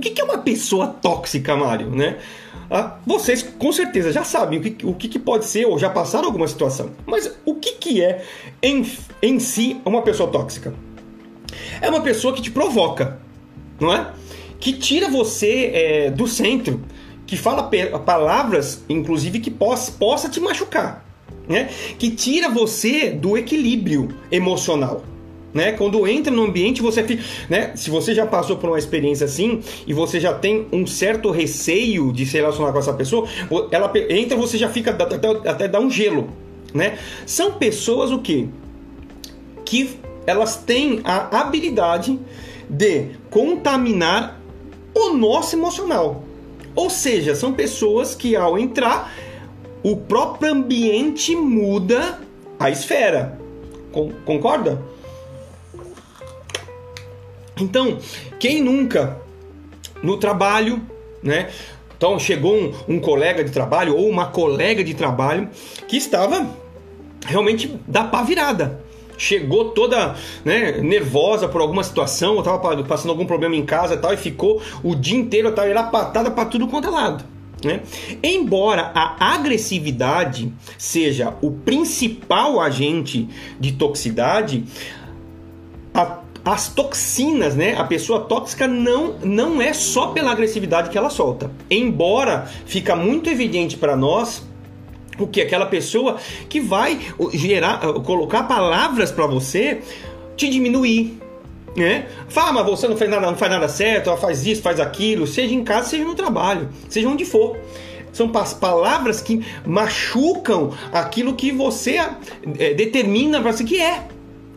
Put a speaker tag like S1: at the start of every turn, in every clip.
S1: O que, que é uma pessoa tóxica, Mário, né? Ah, vocês com certeza já sabem o, que, o que, que, pode ser ou já passaram alguma situação. Mas o que, que é em, em si uma pessoa tóxica? É uma pessoa que te provoca, não é? Que tira você é, do centro, que fala palavras, inclusive, que possa, possa te machucar, né? Que tira você do equilíbrio emocional. Né? Quando entra no ambiente, você fica. Né? Se você já passou por uma experiência assim e você já tem um certo receio de se relacionar com essa pessoa, ela entra, você já fica até, até dar um gelo. Né? São pessoas o que? Que elas têm a habilidade de contaminar o nosso emocional. Ou seja, são pessoas que ao entrar, o próprio ambiente muda a esfera. concorda? Então, quem nunca no trabalho, né? Então chegou um, um, colega de trabalho ou uma colega de trabalho que estava realmente da pá virada. Chegou toda né, nervosa por alguma situação, estava passando algum problema em casa e tal, e ficou o dia inteiro, tal, era patada para tudo quanto é lado. Né? Embora a agressividade seja o principal agente de toxicidade, as toxinas, né? A pessoa tóxica não, não é só pela agressividade que ela solta. Embora fica muito evidente para nós o que aquela pessoa que vai gerar, colocar palavras para você te diminuir, né? Fala, mas você não faz nada, não faz nada certo, ela faz isso, faz aquilo, seja em casa, seja no trabalho, seja onde for. São palavras que machucam aquilo que você é, determina para si que é.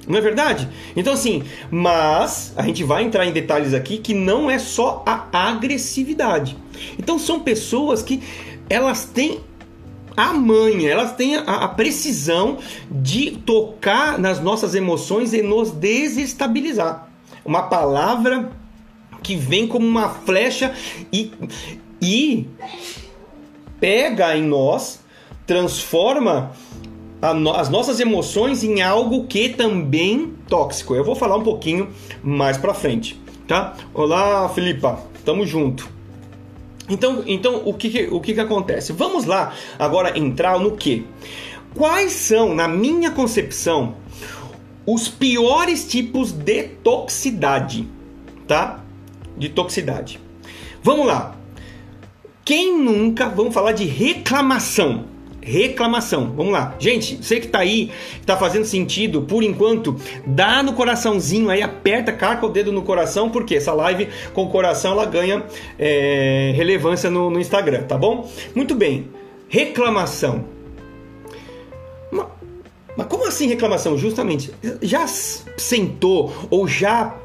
S1: Não é verdade? Então, assim, mas a gente vai entrar em detalhes aqui que não é só a agressividade. Então, são pessoas que elas têm a manha, elas têm a, a precisão de tocar nas nossas emoções e nos desestabilizar. Uma palavra que vem como uma flecha e, e pega em nós, transforma as nossas emoções em algo que também tóxico. Eu vou falar um pouquinho mais para frente, tá? Olá, Filipa, tamo junto. Então, então o que, o que, que acontece? Vamos lá agora entrar no que? Quais são, na minha concepção, os piores tipos de toxicidade, tá? De toxicidade. Vamos lá. Quem nunca, vamos falar de reclamação reclamação. Vamos lá. Gente, você que tá aí, tá fazendo sentido, por enquanto, dá no coraçãozinho aí, aperta, carca o dedo no coração, porque essa live com o coração ela ganha é, relevância no, no Instagram, tá bom? Muito bem. Reclamação. Mas, como assim reclamação? Justamente, já sentou ou já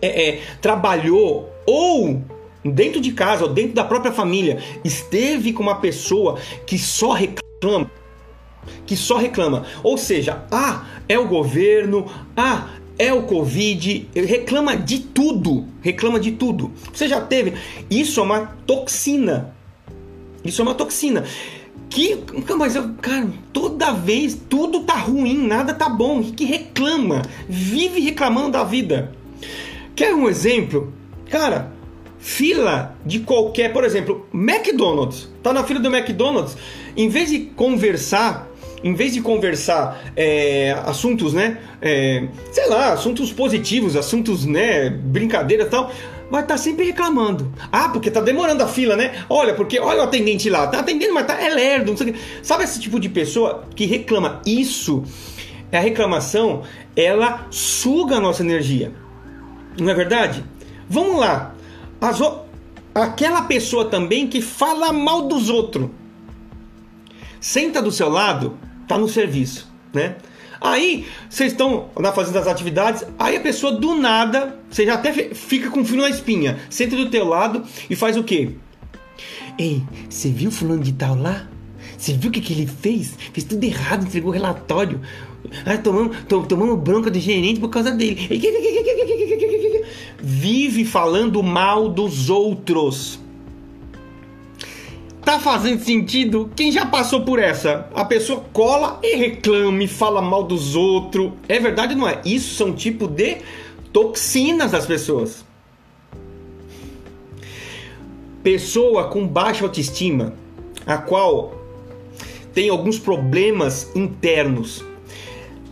S1: é, é, trabalhou ou dentro de casa ou dentro da própria família, esteve com uma pessoa que só reclama, que só reclama, ou seja, ah, é o governo, ah, é o Covid, reclama de tudo, reclama de tudo. Você já teve? Isso é uma toxina. Isso é uma toxina. Que, mas eu, cara, toda vez tudo tá ruim, nada tá bom, que reclama, vive reclamando da vida. Quer um exemplo? Cara, fila de qualquer, por exemplo, McDonald's. Tá na fila do McDonald's, em vez de conversar, em vez de conversar é, assuntos, né, é, sei lá, assuntos positivos, assuntos, né, brincadeiras tal, vai estar tá sempre reclamando. Ah, porque tá demorando a fila, né? Olha, porque olha o atendente lá, tá atendendo, mas tá é lerdo, não sei o que. Sabe esse tipo de pessoa que reclama? Isso, a reclamação, ela suga a nossa energia. Não é verdade? Vamos lá, as, aquela pessoa também que fala mal dos outros. Senta do seu lado, tá no serviço, né? Aí vocês estão lá fazendo as atividades, aí a pessoa do nada, você já até fica com frio na espinha, senta do teu lado e faz o quê? Ei, você viu fulano de tal lá? Você viu o que, que ele fez? Fez tudo errado, entregou relatório. Ah, tomamos, tomamos bronca do gerente por causa dele vive falando mal dos outros. Tá fazendo sentido? Quem já passou por essa? A pessoa cola e reclama e fala mal dos outros. É verdade ou não é? Isso são tipo de toxinas das pessoas. pessoa com baixa autoestima, a qual tem alguns problemas internos.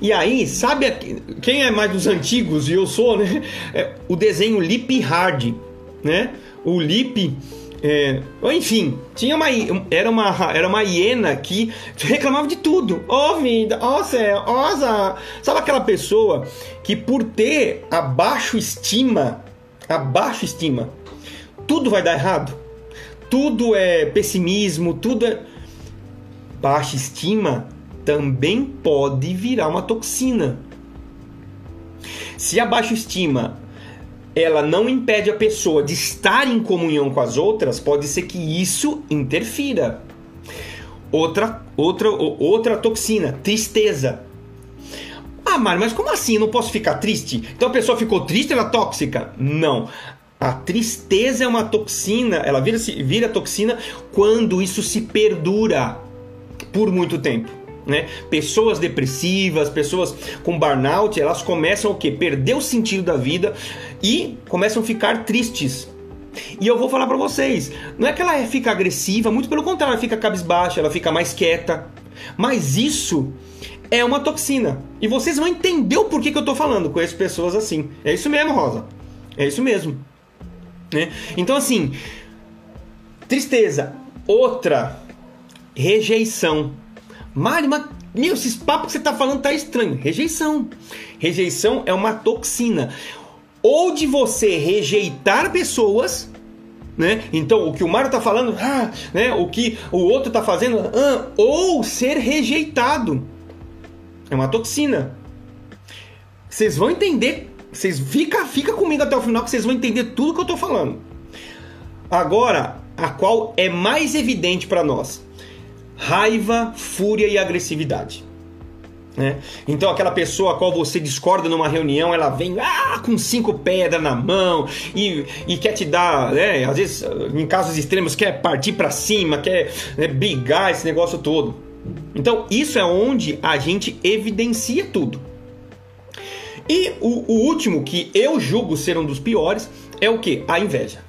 S1: E aí, sabe quem é mais dos antigos e eu sou, né? É o desenho Lip Hard, né? O Lip é, enfim, tinha uma era uma era uma hiena que reclamava de tudo. Ó oh, vida, ó oh, céu, ó oh, Sabe aquela pessoa que por ter a baixa estima, a baixa estima, tudo vai dar errado? Tudo é pessimismo, tudo é baixa estima também pode virar uma toxina. Se a baixa estima ela não impede a pessoa de estar em comunhão com as outras, pode ser que isso interfira. Outra, outra, outra toxina, tristeza. Ah, Mário, mas como assim? Eu não posso ficar triste? Então a pessoa ficou triste, ela é tóxica? Não. A tristeza é uma toxina, ela vira, vira toxina quando isso se perdura por muito tempo. Né? Pessoas depressivas, pessoas com burnout, elas começam o que? Perder o sentido da vida e começam a ficar tristes. E eu vou falar para vocês, não é que ela fica agressiva, muito pelo contrário, ela fica cabisbaixa, ela fica mais quieta. Mas isso é uma toxina. E vocês vão entender o porquê que eu tô falando com essas pessoas assim. É isso mesmo, Rosa. É isso mesmo. Né? Então assim, tristeza, outra rejeição. Mari, mas meu, esses papos que você tá falando tá estranho. Rejeição. Rejeição é uma toxina. Ou de você rejeitar pessoas, né? Então, o que o Mário tá falando, ah, né? O que o outro tá fazendo, ah, ou ser rejeitado. É uma toxina. Vocês vão entender. Vocês fica, fica comigo até o final que vocês vão entender tudo que eu tô falando. Agora, a qual é mais evidente para nós? Raiva, fúria e agressividade. Né? Então aquela pessoa a qual você discorda numa reunião, ela vem ah, com cinco pedras na mão e, e quer te dar, né? às vezes em casos extremos quer partir para cima, quer né, brigar esse negócio todo. Então isso é onde a gente evidencia tudo. E o, o último que eu julgo ser um dos piores é o que? A inveja,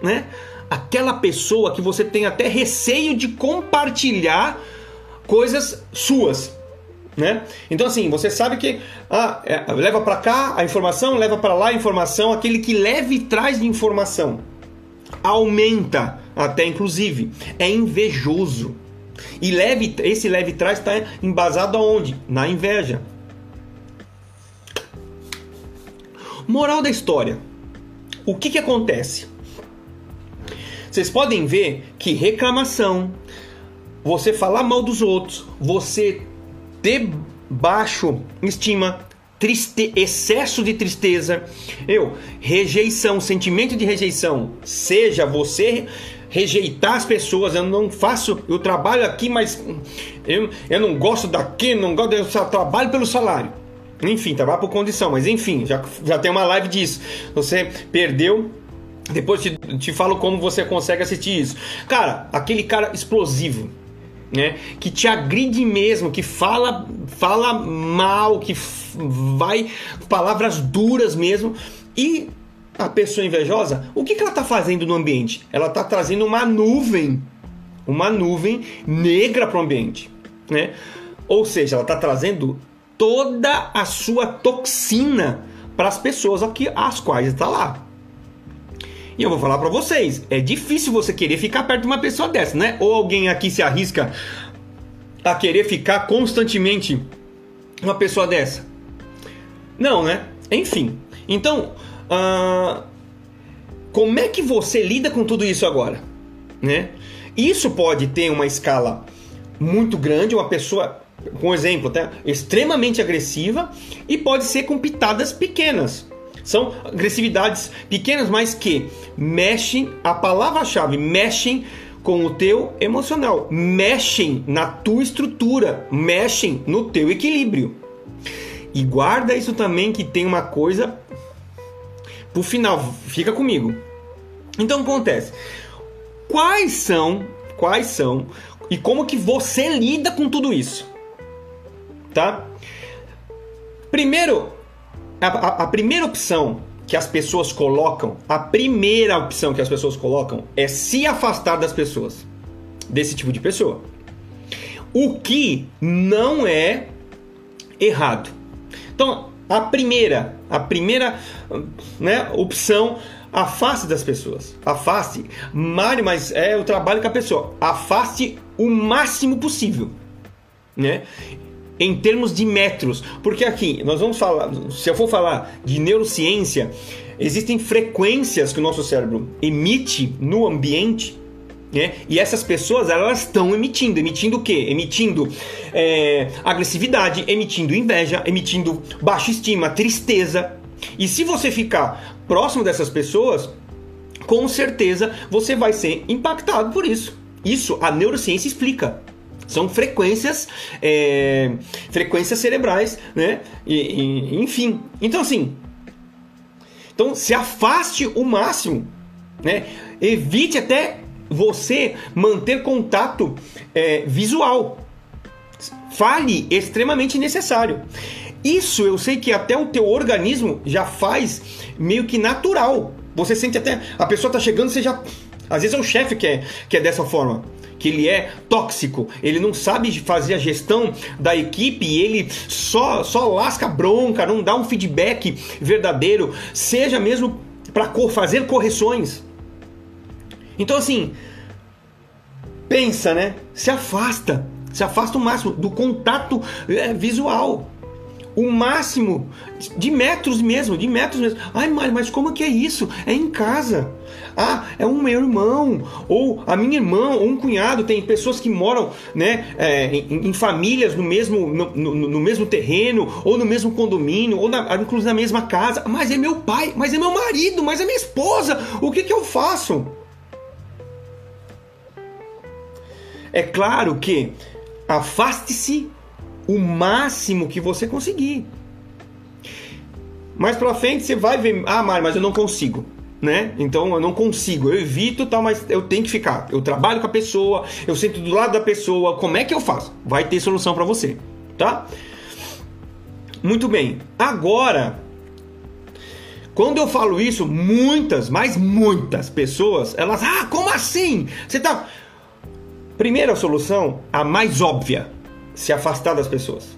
S1: né? Aquela pessoa que você tem até receio de compartilhar coisas suas. Né? Então assim, você sabe que ah, é, leva para cá a informação, leva para lá a informação, aquele que leva e traz de informação aumenta até inclusive é invejoso e leve esse leve traz está embasado aonde? Na inveja. Moral da história. O que que acontece? Vocês podem ver que reclamação, você falar mal dos outros, você ter baixo estima, triste, excesso de tristeza, eu, rejeição, sentimento de rejeição, seja você rejeitar as pessoas, eu não faço, eu trabalho aqui, mas eu, eu não gosto daqui, não gosto, eu só trabalho pelo salário. Enfim, trabalho por condição, mas enfim, já, já tem uma live disso. Você perdeu depois te, te falo como você consegue assistir isso. Cara, aquele cara explosivo, né? Que te agride mesmo, que fala, fala mal, que vai palavras duras mesmo. E a pessoa invejosa, o que, que ela está fazendo no ambiente? Ela está trazendo uma nuvem, uma nuvem negra para o ambiente, né? Ou seja, ela está trazendo toda a sua toxina para as pessoas aqui, as quais está lá. E eu vou falar para vocês, é difícil você querer ficar perto de uma pessoa dessa, né? Ou alguém aqui se arrisca a querer ficar constantemente uma pessoa dessa? Não, né? Enfim. Então, uh, como é que você lida com tudo isso agora? Né? Isso pode ter uma escala muito grande, uma pessoa, com exemplo, tá? extremamente agressiva, e pode ser com pitadas pequenas. São agressividades pequenas, mas que mexem, a palavra-chave, mexem com o teu emocional, mexem na tua estrutura, mexem no teu equilíbrio. E guarda isso também que tem uma coisa pro final, fica comigo. Então acontece. Quais são, quais são e como que você lida com tudo isso? Tá? Primeiro, a, a, primeira opção que as pessoas colocam, a primeira opção que as pessoas colocam é se afastar das pessoas, desse tipo de pessoa. O que não é errado. Então, a primeira, a primeira né, opção, afaste das pessoas. Afaste. Mário, mas é o trabalho com a pessoa. Afaste o máximo possível. Né? Em termos de metros. Porque aqui, nós vamos falar, se eu for falar de neurociência, existem frequências que o nosso cérebro emite no ambiente né? E essas pessoas elas estão emitindo, emitindo o quê? Emitindo é, agressividade, emitindo inveja, emitindo baixa estima, tristeza. E se você ficar próximo dessas pessoas, com certeza você vai ser impactado por isso. Isso a neurociência explica. São frequências, é, frequências cerebrais, né? E, e, enfim. Então assim, então se afaste o máximo, né? Evite até você manter contato é, visual. Fale extremamente necessário. Isso eu sei que até o teu organismo já faz meio que natural. Você sente até. A pessoa está chegando, você já. Às vezes é o chefe que é, que é dessa forma. Que ele é tóxico, ele não sabe fazer a gestão da equipe ele só, só lasca bronca, não dá um feedback verdadeiro, seja mesmo para fazer correções. Então, assim, pensa, né? Se afasta, se afasta o máximo do contato é, visual. O máximo de metros mesmo, de metros mesmo. Ai, Mário, mas como que é isso? É em casa. Ah, é um meu irmão, ou a minha irmã, ou um cunhado. Tem pessoas que moram né, é, em, em, famílias no mesmo, no, no, no, mesmo terreno, ou no mesmo condomínio, ou na, inclusive na mesma casa. Mas é meu pai, mas é meu marido, mas é minha esposa. O que, que eu faço? É claro que afaste-se o máximo que você conseguir. Mais pra frente você vai ver, ah, Mário, mas eu não consigo, né? Então eu não consigo, eu evito tal, mas eu tenho que ficar. Eu trabalho com a pessoa, eu sento do lado da pessoa, como é que eu faço? Vai ter solução para você, tá? Muito bem. Agora, quando eu falo isso, muitas, mas muitas pessoas, elas, ah, como assim? Você tá Primeira solução, a mais óbvia, se afastar das pessoas.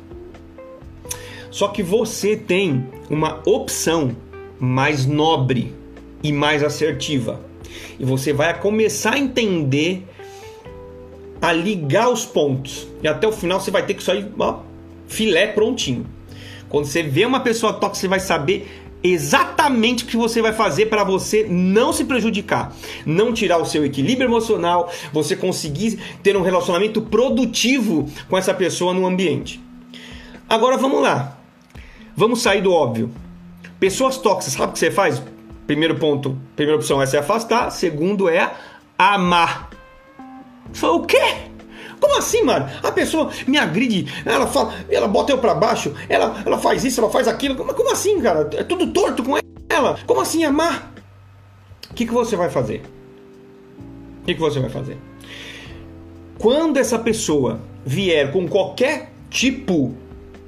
S1: Só que você tem uma opção mais nobre e mais assertiva. E você vai começar a entender, a ligar os pontos. E até o final você vai ter que sair ó, filé prontinho. Quando você vê uma pessoa tóxica, você vai saber exatamente o que você vai fazer para você não se prejudicar, não tirar o seu equilíbrio emocional, você conseguir ter um relacionamento produtivo com essa pessoa no ambiente. Agora vamos lá. Vamos sair do óbvio. Pessoas tóxicas, sabe o que você faz? Primeiro ponto, primeira opção é se afastar, segundo é amar. Foi o quê? Como assim, mano? A pessoa me agride, ela fala, ela bota eu pra baixo, ela, ela faz isso, ela faz aquilo. Como, como assim, cara? É tudo torto com ela. Como assim amar? O que, que você vai fazer? O que, que você vai fazer? Quando essa pessoa vier com qualquer tipo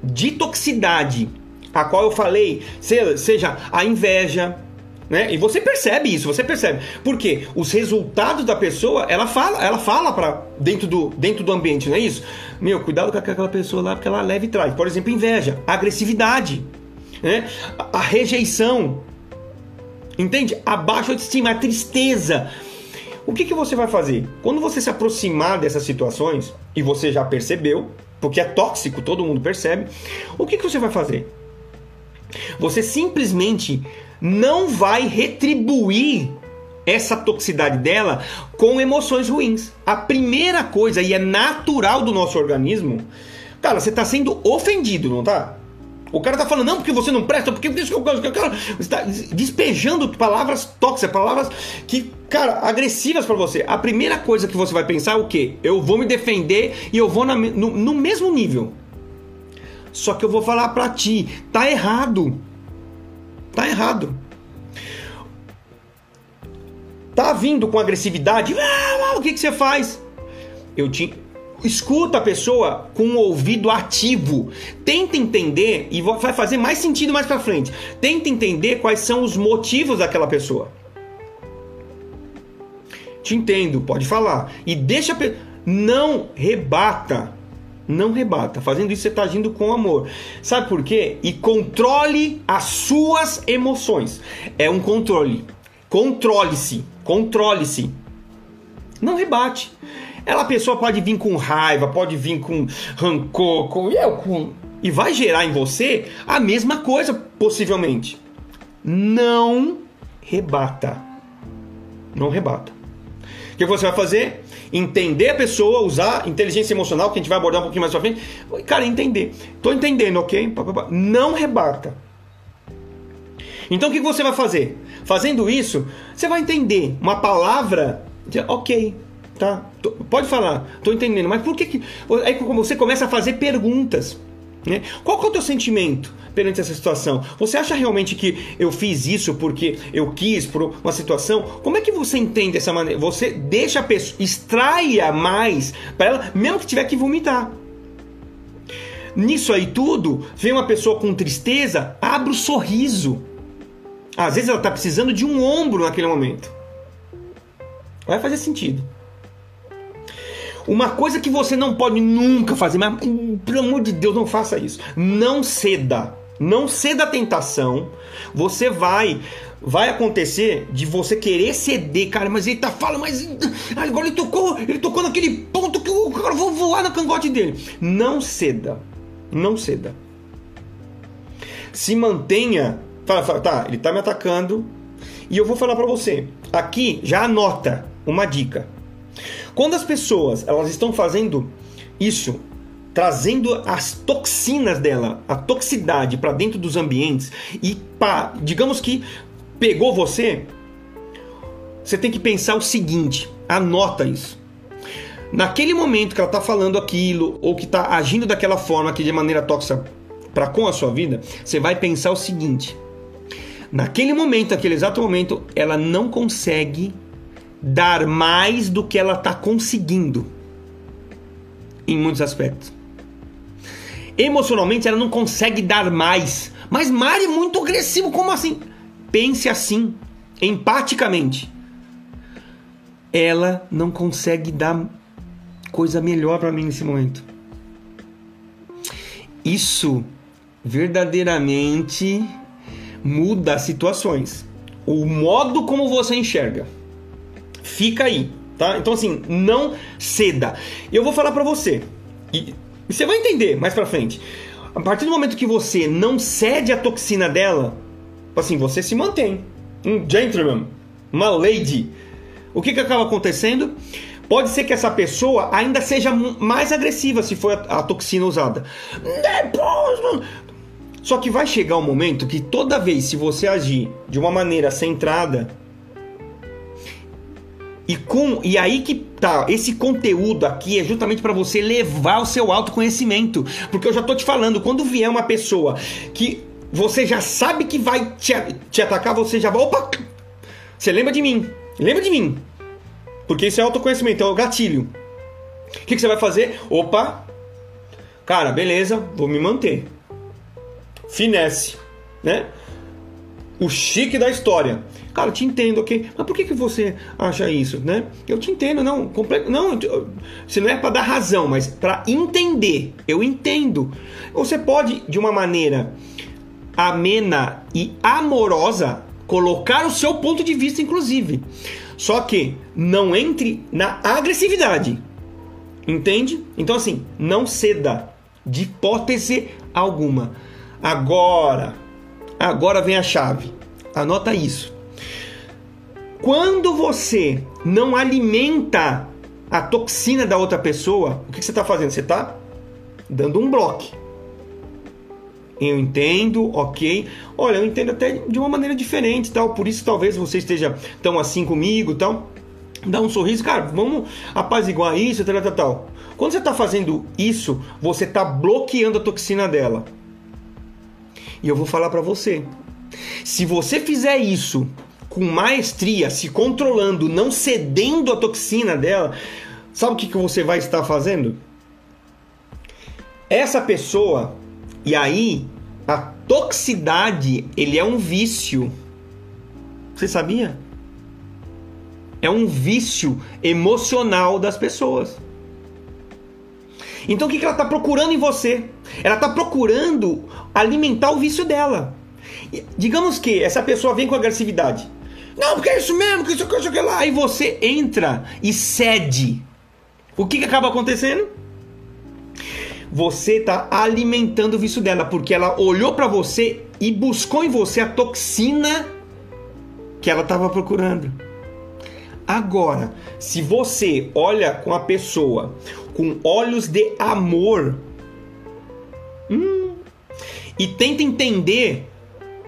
S1: de toxicidade, a qual eu falei, seja a inveja, né? E você percebe isso, você percebe. Porque os resultados da pessoa, ela fala, ela fala para dentro do, dentro do ambiente, não é isso? Meu, cuidado com aquela pessoa lá, porque ela leva e traz. Por exemplo, inveja, agressividade, né? a, rejeição. Entende? A baixa autoestima, a tristeza. O que, que você vai fazer? Quando você se aproximar dessas situações, e você já percebeu, porque é tóxico, todo mundo percebe, o que, que você vai fazer? Você simplesmente não vai retribuir essa toxicidade dela com emoções ruins. A primeira coisa, e é natural do nosso organismo, cara, você está sendo ofendido, não tá? O cara tá falando, não, porque você não presta, porque isso que eu. Cara, você está despejando palavras tóxicas, palavras que, cara, agressivas para você. A primeira coisa que você vai pensar é o quê? Eu vou me defender e eu vou na, no, no mesmo nível. Só que eu vou falar para ti, tá errado. Tá errado. Tá vindo com agressividade. Ah, o que, que você faz? Eu te escuta a pessoa com o ouvido ativo. Tenta entender e vai fazer mais sentido mais para frente. Tenta entender quais são os motivos daquela pessoa. Te entendo, pode falar. E deixa não rebata. Não rebata. Fazendo isso você está agindo com amor. Sabe por quê? E controle as suas emoções. É um controle. Controle-se. Controle-se. Não rebate. Ela a pessoa pode vir com raiva, pode vir com rancor, com eu com e vai gerar em você a mesma coisa possivelmente. Não rebata. Não rebata. O que você vai fazer? Entender a pessoa, usar inteligência emocional, que a gente vai abordar um pouquinho mais pra frente. Cara, entender. Tô entendendo, ok? Não rebata. Então o que você vai fazer? Fazendo isso, você vai entender uma palavra, ok, tá? Pode falar, tô entendendo, mas por que que. Aí você começa a fazer perguntas. Né? Qual que é o teu sentimento perante essa situação? Você acha realmente que eu fiz isso porque eu quis por uma situação? Como é que você entende dessa maneira? Você deixa a pessoa, extraia mais para ela, mesmo que tiver que vomitar. Nisso aí tudo, vem uma pessoa com tristeza, abre o sorriso. Às vezes ela está precisando de um ombro naquele momento. Vai fazer sentido. Uma coisa que você não pode nunca fazer, mas pelo amor de Deus, não faça isso. Não ceda. Não ceda à tentação. Você vai vai acontecer de você querer ceder, cara, mas ele tá falando, mas agora ele tocou, ele tocou naquele ponto que eu agora vou voar no cangote dele. Não ceda. Não ceda. Se mantenha, fala, fala, tá, ele tá me atacando e eu vou falar para você. Aqui já anota uma dica. Quando as pessoas elas estão fazendo isso, trazendo as toxinas dela, a toxicidade para dentro dos ambientes e pá, digamos que pegou você, você tem que pensar o seguinte, anota isso. Naquele momento que ela está falando aquilo ou que está agindo daquela forma que de maneira tóxica para com a sua vida, você vai pensar o seguinte: naquele momento, naquele exato momento, ela não consegue dar mais do que ela está conseguindo em muitos aspectos. Emocionalmente ela não consegue dar mais. Mas Mari é muito agressivo, como assim? Pense assim, empaticamente. Ela não consegue dar coisa melhor para mim nesse momento. Isso verdadeiramente muda as situações. O modo como você enxerga fica aí, tá? Então assim, não ceda. Eu vou falar para você e você vai entender mais para frente. A partir do momento que você não cede a toxina dela, assim, você se mantém um gentleman, uma lady. O que que acaba acontecendo? Pode ser que essa pessoa ainda seja mais agressiva se for a, a toxina usada. Depois, só que vai chegar um momento que toda vez se você agir de uma maneira centrada, e com e aí que tá, esse conteúdo aqui é justamente para você levar o seu autoconhecimento, porque eu já tô te falando, quando vier uma pessoa que você já sabe que vai te, te atacar, você já vai, opa, você lembra de mim, lembra de mim, porque isso é autoconhecimento, é o gatilho. O que, que você vai fazer? Opa, cara, beleza, vou me manter. Finesse, né? O chique da história. Cara, te entendo, ok? Mas por que, que você acha isso, né? Eu te entendo, não. Comple... Não, se não é para dar razão, mas para entender. Eu entendo. Você pode, de uma maneira amena e amorosa, colocar o seu ponto de vista, inclusive. Só que não entre na agressividade. Entende? Então, assim, não ceda de hipótese alguma. Agora, agora vem a chave. Anota isso. Quando você não alimenta a toxina da outra pessoa, o que você está fazendo? Você está dando um bloco. Eu entendo, ok. Olha, eu entendo até de uma maneira diferente, tal. Por isso talvez você esteja tão assim comigo, tal. Dá um sorriso, cara. Vamos apaziguar isso, tal, tal, tal. Quando você está fazendo isso, você está bloqueando a toxina dela. E eu vou falar para você. Se você fizer isso com maestria, se controlando, não cedendo a toxina dela, sabe o que, que você vai estar fazendo? essa pessoa, e aí a toxicidade, ele é um vício. Você sabia? É um vício emocional das pessoas. Então o que ela está procurando em você? Ela está procurando alimentar o vício dela. Digamos que essa pessoa vem com agressividade. Não, porque é isso mesmo, que isso, que isso, que lá. Aí você entra e cede. O que, que acaba acontecendo? Você está alimentando o vício dela, porque ela olhou para você e buscou em você a toxina que ela estava procurando. Agora, se você olha com a pessoa com olhos de amor e tenta entender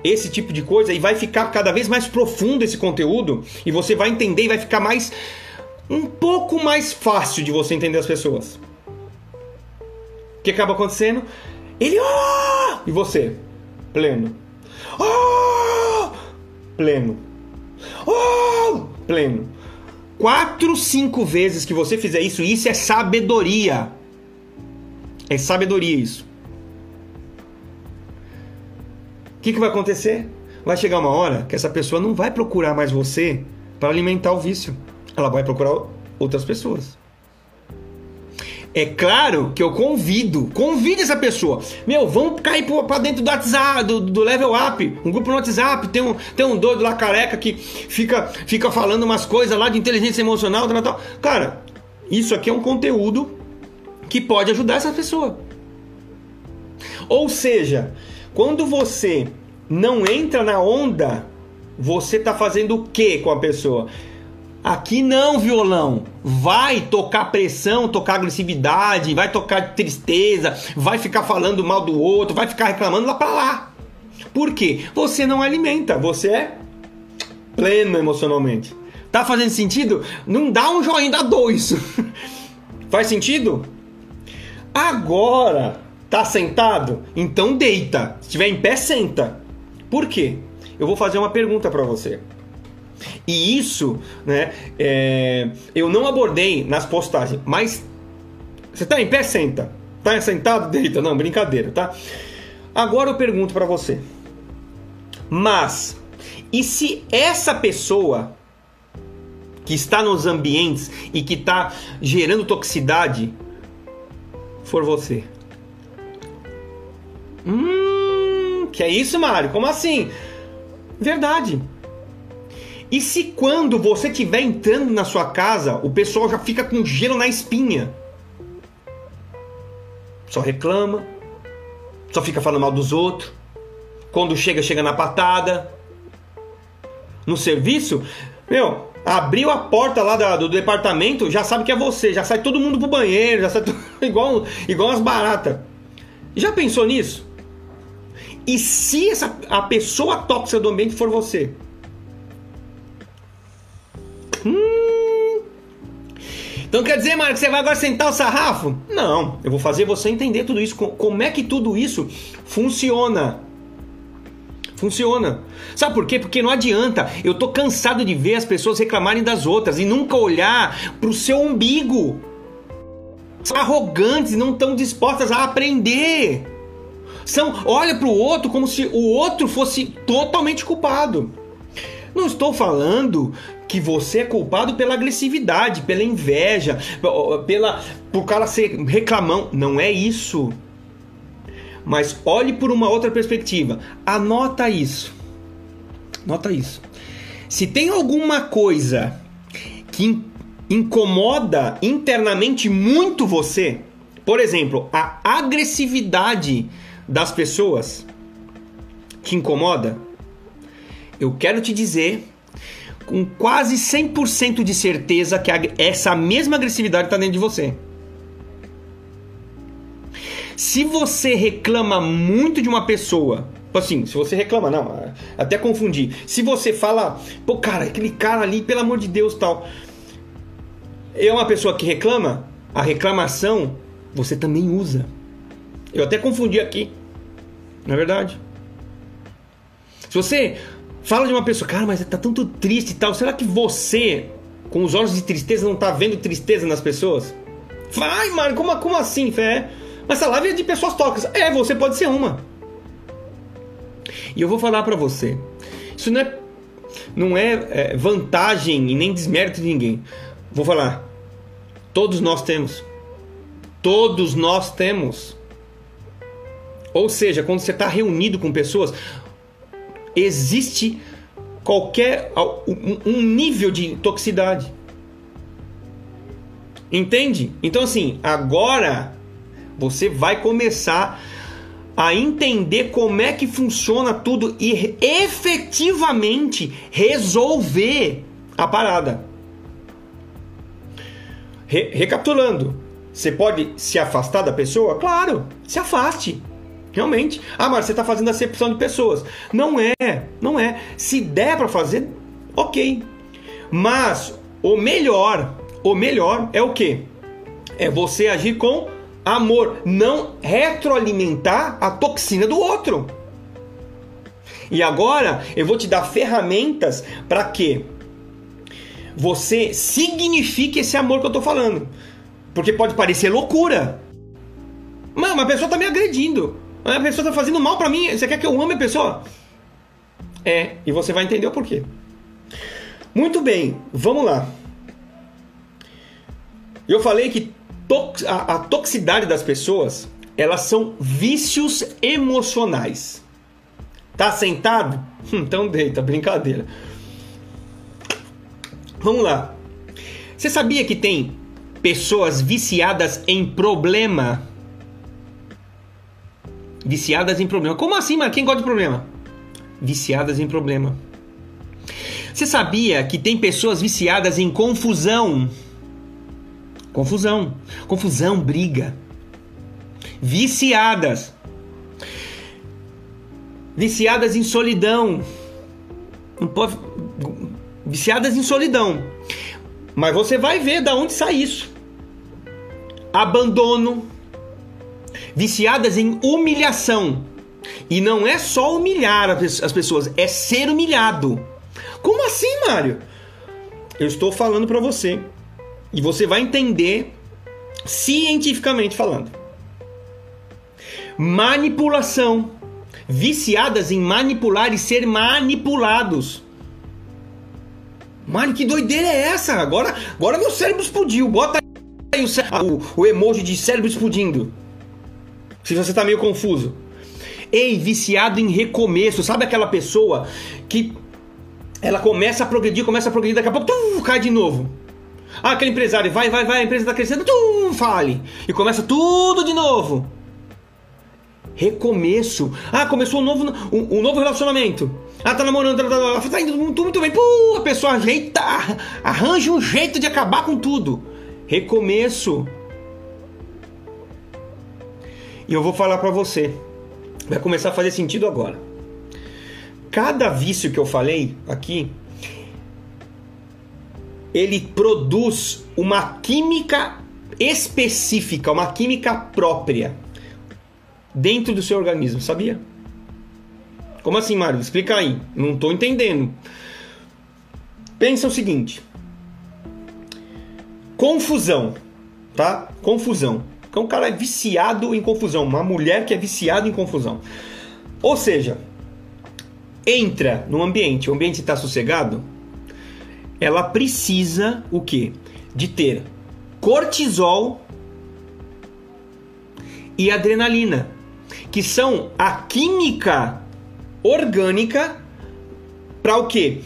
S1: esse tipo de coisa e vai ficar cada vez mais profundo esse conteúdo e você vai entender e vai ficar mais um pouco mais fácil de você entender as pessoas. O que acaba acontecendo? Ele oh! e você pleno. Oh! Pleno. Oh! Pleno. Quatro, cinco vezes que você fizer isso, isso é sabedoria. É sabedoria isso. Que, que vai acontecer? Vai chegar uma hora que essa pessoa não vai procurar mais você para alimentar o vício. Ela vai procurar outras pessoas. É claro que eu convido, convido essa pessoa. Meu, vamos cair para dentro do WhatsApp, do, do, level up, um grupo no WhatsApp. Tem um, tem um doido lá careca que fica, fica falando umas coisas lá de inteligência emocional, tal, tal. Cara, isso aqui é um conteúdo que pode ajudar essa pessoa. Ou seja, quando você não entra na onda, você está fazendo o que com a pessoa? Aqui não, violão. Vai tocar pressão, tocar agressividade, vai tocar tristeza, vai ficar falando mal do outro, vai ficar reclamando lá para lá. Por quê? Você não alimenta, você é pleno emocionalmente. Tá fazendo sentido? Não dá um joinha, dá dois. Faz sentido? Agora, Tá sentado? Então deita. Se estiver em pé, senta. Por quê? Eu vou fazer uma pergunta para você. E isso, né, é, eu não abordei nas postagens, mas você tá em pé, senta. Tá sentado, deita. Não, brincadeira, tá? Agora eu pergunto para você. Mas e se essa pessoa que está nos ambientes e que está gerando toxicidade for você? Hum, que é isso, Mário? Como assim? Verdade. E se quando você estiver entrando na sua casa, o pessoal já fica com gelo na espinha? Só reclama, só fica falando mal dos outros. Quando chega, chega na patada. No serviço, meu, abriu a porta lá do, do departamento, já sabe que é você, já sai todo mundo pro banheiro, já sai igual, igual as baratas. Já pensou nisso? E se essa, a pessoa tóxica do ambiente for você? Hum. Então quer dizer, que você vai agora sentar o sarrafo? Não, eu vou fazer você entender tudo isso. Como é que tudo isso funciona? Funciona. Sabe por quê? Porque não adianta. Eu tô cansado de ver as pessoas reclamarem das outras e nunca olhar pro seu umbigo. São arrogantes não estão dispostas a aprender. São, olha para o outro como se o outro fosse totalmente culpado. Não estou falando que você é culpado pela agressividade, pela inveja, pela por cara ser reclamão. Não é isso. Mas olhe por uma outra perspectiva. Anota isso. Nota isso. Se tem alguma coisa que incomoda internamente muito você, por exemplo, a agressividade das pessoas te incomoda, eu quero te dizer com quase 100% de certeza que essa mesma agressividade está dentro de você. Se você reclama muito de uma pessoa, assim, se você reclama, não, até confundir. Se você fala, pô, cara, aquele cara ali, pelo amor de Deus, tal. É uma pessoa que reclama, a reclamação você também usa. Eu até confundi aqui. Não é verdade? Se você fala de uma pessoa, cara, mas tá tanto triste e tal, será que você, com os olhos de tristeza, não tá vendo tristeza nas pessoas? Vai, mano, como, como assim, fé? Mas essa live é de pessoas tóxicas. É, você pode ser uma. E eu vou falar para você. Isso não é, não é, é vantagem e nem desmérito de ninguém. Vou falar. Todos nós temos. Todos nós temos. Ou seja, quando você está reunido com pessoas, existe qualquer um nível de toxicidade. Entende? Então assim, agora você vai começar a entender como é que funciona tudo e efetivamente resolver a parada. Re recapitulando, você pode se afastar da pessoa? Claro, se afaste. Realmente. Ah, mas você está fazendo acepção de pessoas. Não é, não é. Se der para fazer, ok. Mas o melhor, o melhor é o que? É você agir com amor, não retroalimentar a toxina do outro. E agora eu vou te dar ferramentas para que você signifique esse amor que eu tô falando. Porque pode parecer loucura. Mano, a pessoa tá me agredindo. A pessoa tá fazendo mal para mim. Você quer que eu ame a pessoa? É, e você vai entender o porquê. Muito bem, vamos lá. Eu falei que a, a toxicidade das pessoas, elas são vícios emocionais. Tá sentado? Então deita, brincadeira. Vamos lá. Você sabia que tem pessoas viciadas em problema? Viciadas em problema. Como assim, mas quem gosta de problema? Viciadas em problema. Você sabia que tem pessoas viciadas em confusão? Confusão. Confusão, briga. Viciadas. Viciadas em solidão. Não pode... Viciadas em solidão. Mas você vai ver da onde sai isso. Abandono. Viciadas em humilhação. E não é só humilhar as pessoas, é ser humilhado. Como assim, Mário? Eu estou falando para você e você vai entender cientificamente falando. Manipulação. Viciadas em manipular e ser manipulados. Mano, que doideira é essa? Agora, agora meu cérebro explodiu. Bota aí o, o emoji de cérebro explodindo. Se você tá meio confuso. Ei, viciado em recomeço. Sabe aquela pessoa que ela começa a progredir, começa a progredir, daqui a pouco tum, cai de novo. Ah, aquele empresário, vai, vai, vai, a empresa está crescendo, tum, fale. E começa tudo de novo. Recomeço. Ah, começou um novo, um, um novo relacionamento. Ah, tá namorando, tá, tá, tá, tá indo muito, muito bem. Pô, a pessoa ajeita, arranja um jeito de acabar com tudo. Recomeço. E eu vou falar para você. Vai começar a fazer sentido agora. Cada vício que eu falei aqui ele produz uma química específica, uma química própria dentro do seu organismo, sabia? Como assim, Mário? Explica aí. Não estou entendendo. Pensa o seguinte: confusão, tá? Confusão. Então, um cara é viciado em confusão, uma mulher que é viciada em confusão. Ou seja, entra no ambiente, o ambiente está sossegado, ela precisa o quê? De ter cortisol e adrenalina, que são a química orgânica para o quê?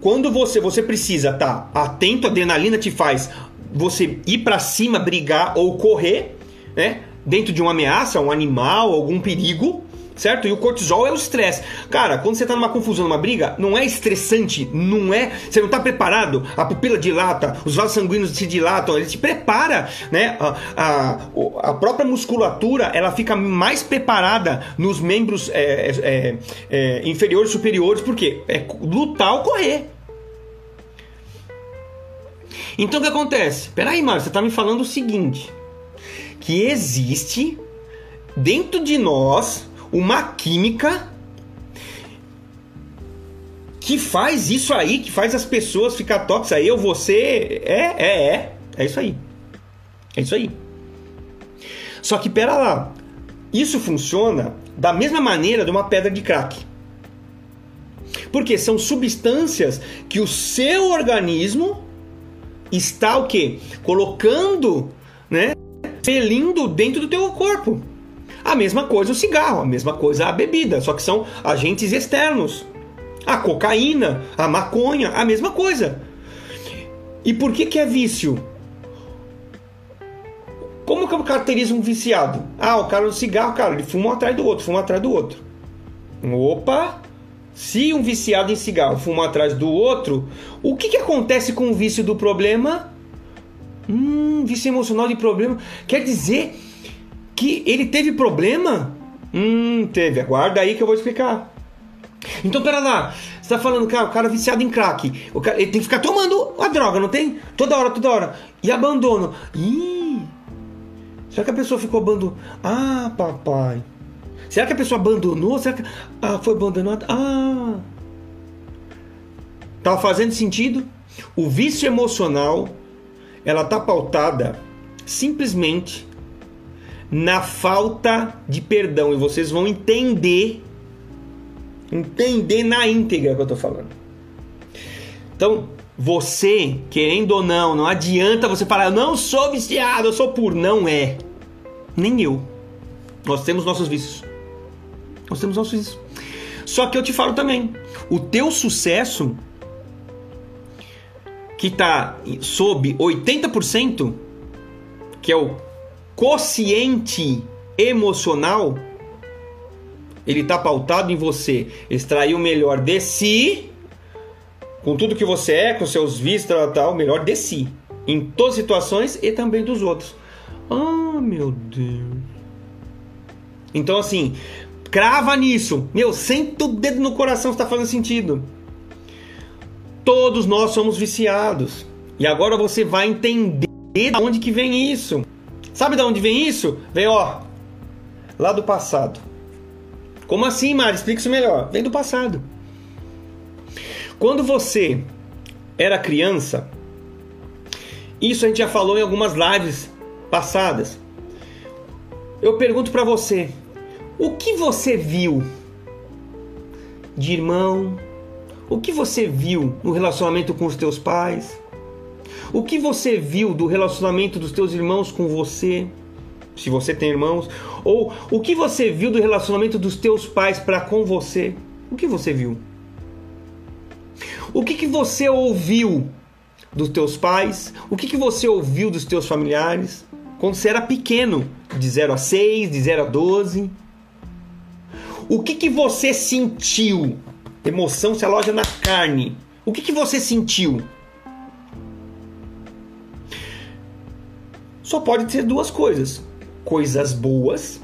S1: Quando você você precisa estar tá atento, a adrenalina te faz você ir para cima, brigar ou correr, né? Dentro de uma ameaça, um animal, algum perigo certo? E o cortisol é o estresse. Cara, quando você tá numa confusão, numa briga, não é estressante, não é. Você não tá preparado, a pupila dilata, os vasos sanguíneos se dilatam, ele te prepara, né? A, a, a própria musculatura ela fica mais preparada nos membros é, é, é, inferiores e superiores, porque é lutar ou correr. Então o que acontece? Peraí, Mário, você tá me falando o seguinte: que existe dentro de nós uma química que faz isso aí, que faz as pessoas ficar tóxicas. Eu, você, é, é, é. É isso aí. É isso aí. Só que pera lá, isso funciona da mesma maneira de uma pedra de crack. Porque são substâncias que o seu organismo está o quê? Colocando, né? Felindo dentro do teu corpo. A mesma coisa o cigarro, a mesma coisa a bebida, só que são agentes externos. A cocaína, a maconha, a mesma coisa. E por que que é vício? Como que eu caracterizo um viciado? Ah, o cara do cigarro, cara, ele fuma um atrás do outro, fuma atrás do outro. Opa! Se um viciado em cigarro fuma um atrás do outro, o que, que acontece com o vício do problema? Hum, vício emocional de problema. Quer dizer que ele teve problema? Hum, teve. Aguarda aí que eu vou explicar. Então, pera lá. Você tá falando, cara, o cara é viciado em crack. O cara, ele tem que ficar tomando a droga, não tem? Toda hora, toda hora. E abandono. Ih, será que a pessoa ficou abandonando? Ah, papai. Será que a pessoa abandonou? Será que. Ah, foi abandonada? Ah. Tá fazendo sentido? O vício emocional, ela tá pautada simplesmente na falta de perdão. E vocês vão entender, entender na íntegra que eu tô falando. Então, você, querendo ou não, não adianta você falar, eu não sou viciado, eu sou puro. Não é. Nem eu. Nós temos nossos vícios. Nós temos nossos vícios. Só que eu te falo também, o teu sucesso que está sob 80%, que é o quociente emocional, ele está pautado em você extrair o melhor de si, com tudo que você é, com seus vícios, tal, tal, o melhor de si, em todas as situações e também dos outros. Ah, meu Deus. Então, assim, crava nisso. Meu, senta o dedo no coração se está fazendo sentido. Todos nós somos viciados. E agora você vai entender de onde que vem isso. Sabe de onde vem isso? Vem, ó, lá do passado. Como assim, Mari? Explica isso melhor. Vem do passado. Quando você era criança, isso a gente já falou em algumas lives passadas. Eu pergunto para você, o que você viu de irmão? O que você viu no relacionamento com os teus pais? O que você viu do relacionamento dos teus irmãos com você? Se você tem irmãos, ou o que você viu do relacionamento dos teus pais para com você? O que você viu? O que, que você ouviu dos teus pais? O que, que você ouviu dos teus familiares? Quando você era pequeno, de 0 a 6, de 0 a 12. O que, que você sentiu? Emoção se aloja na carne. O que, que você sentiu? só pode ser duas coisas: coisas boas.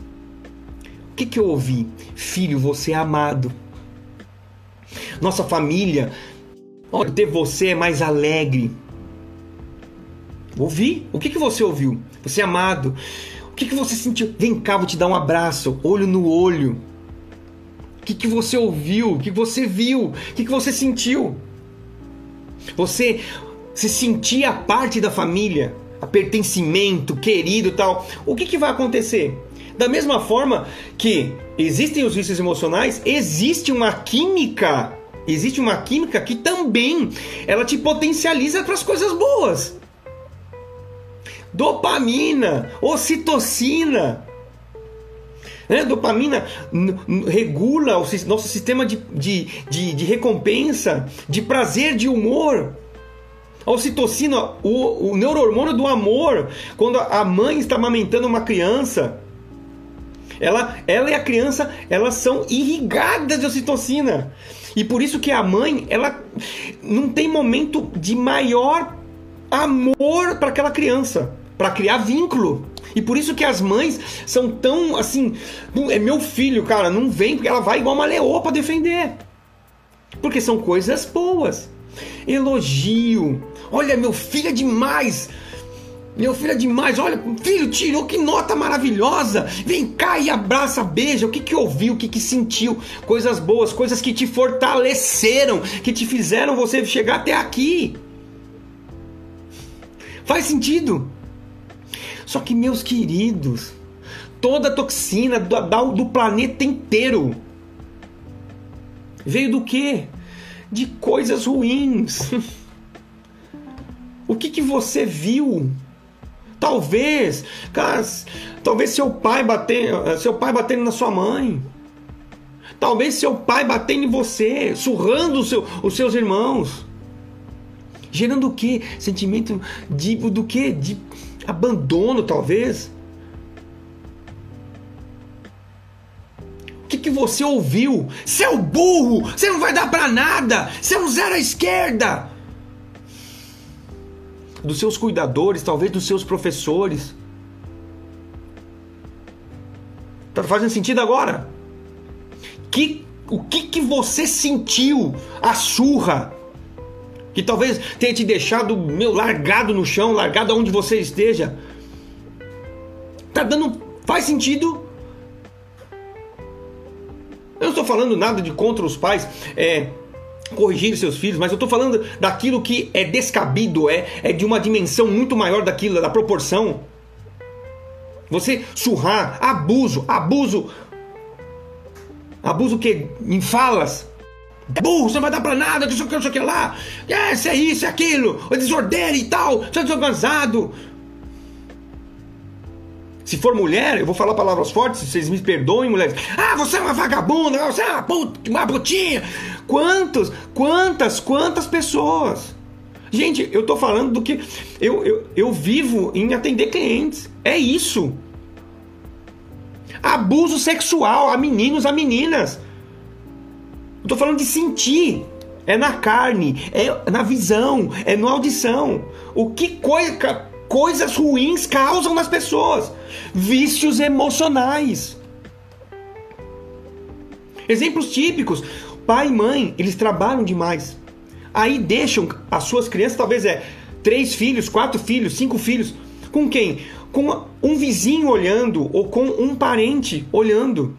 S1: O que, que eu ouvi? Filho, você é amado. Nossa família, olha, ter você é mais alegre. Ouvi? O que, que você ouviu? Você é amado. O que, que você sentiu? Vem cá, vou te dar um abraço, olho no olho. O que, que você ouviu? O que você viu? O que, que você sentiu? Você se sentia parte da família? a pertencimento, querido tal, o que, que vai acontecer? Da mesma forma que existem os vícios emocionais, existe uma química, existe uma química que também ela te potencializa para as coisas boas. Dopamina, ocitocina, né? Dopamina regula o nosso sistema de, de, de, de recompensa, de prazer, de humor. A ocitocina, o, o neurohormônio do amor, quando a mãe está amamentando uma criança, ela, ela e a criança, elas são irrigadas de ocitocina. E por isso que a mãe, ela não tem momento de maior amor para aquela criança, para criar vínculo. E por isso que as mães são tão assim, é meu filho, cara, não vem porque ela vai igual uma leoa para defender. Porque são coisas boas. Elogio, Olha, meu filho é demais. Meu filho é demais. Olha, filho, tirou que nota maravilhosa. Vem cá e abraça, beija. O que que ouviu, o que que sentiu? Coisas boas, coisas que te fortaleceram, que te fizeram você chegar até aqui. Faz sentido? Só que, meus queridos, toda a toxina do, do planeta inteiro. Veio do quê? De coisas ruins. o que, que você viu? Talvez, cara, talvez seu pai batendo, seu pai batendo na sua mãe. Talvez seu pai batendo em você, surrando seu, os seus irmãos. Gerando o quê? Sentimento de do quê? De abandono, talvez. O que, que você ouviu? Seu burro! Você não vai dar para nada! Você é um zero à esquerda! Dos seus cuidadores, talvez dos seus professores. Tá fazendo sentido agora? Que, o que, que você sentiu? A surra que talvez tenha te deixado meu largado no chão, largado aonde você esteja. Tá dando faz sentido? Eu não estou falando nada de contra os pais é, corrigir seus filhos, mas eu estou falando daquilo que é descabido, é, é de uma dimensão muito maior daquilo, da proporção. Você surrar, abuso, abuso, abuso que em falas, burro, você não vai dar pra nada, não sei o que, não sei o que lá. É, isso é isso, é aquilo, o desordeiro e tal, você é desorganizado. Se for mulher, eu vou falar palavras fortes, vocês me perdoem, mulheres. Ah, você é uma vagabunda, você é uma, puta, uma putinha. Quantos, quantas, quantas pessoas? Gente, eu tô falando do que eu, eu, eu vivo em atender clientes. É isso. Abuso sexual a meninos, a meninas. Eu tô falando de sentir. É na carne, é na visão, é na audição. O que coisa, coisas ruins causam nas pessoas? Vícios emocionais. Exemplos típicos: pai e mãe, eles trabalham demais. Aí deixam as suas crianças, talvez é três filhos, quatro filhos, cinco filhos. Com quem? Com um vizinho olhando ou com um parente olhando.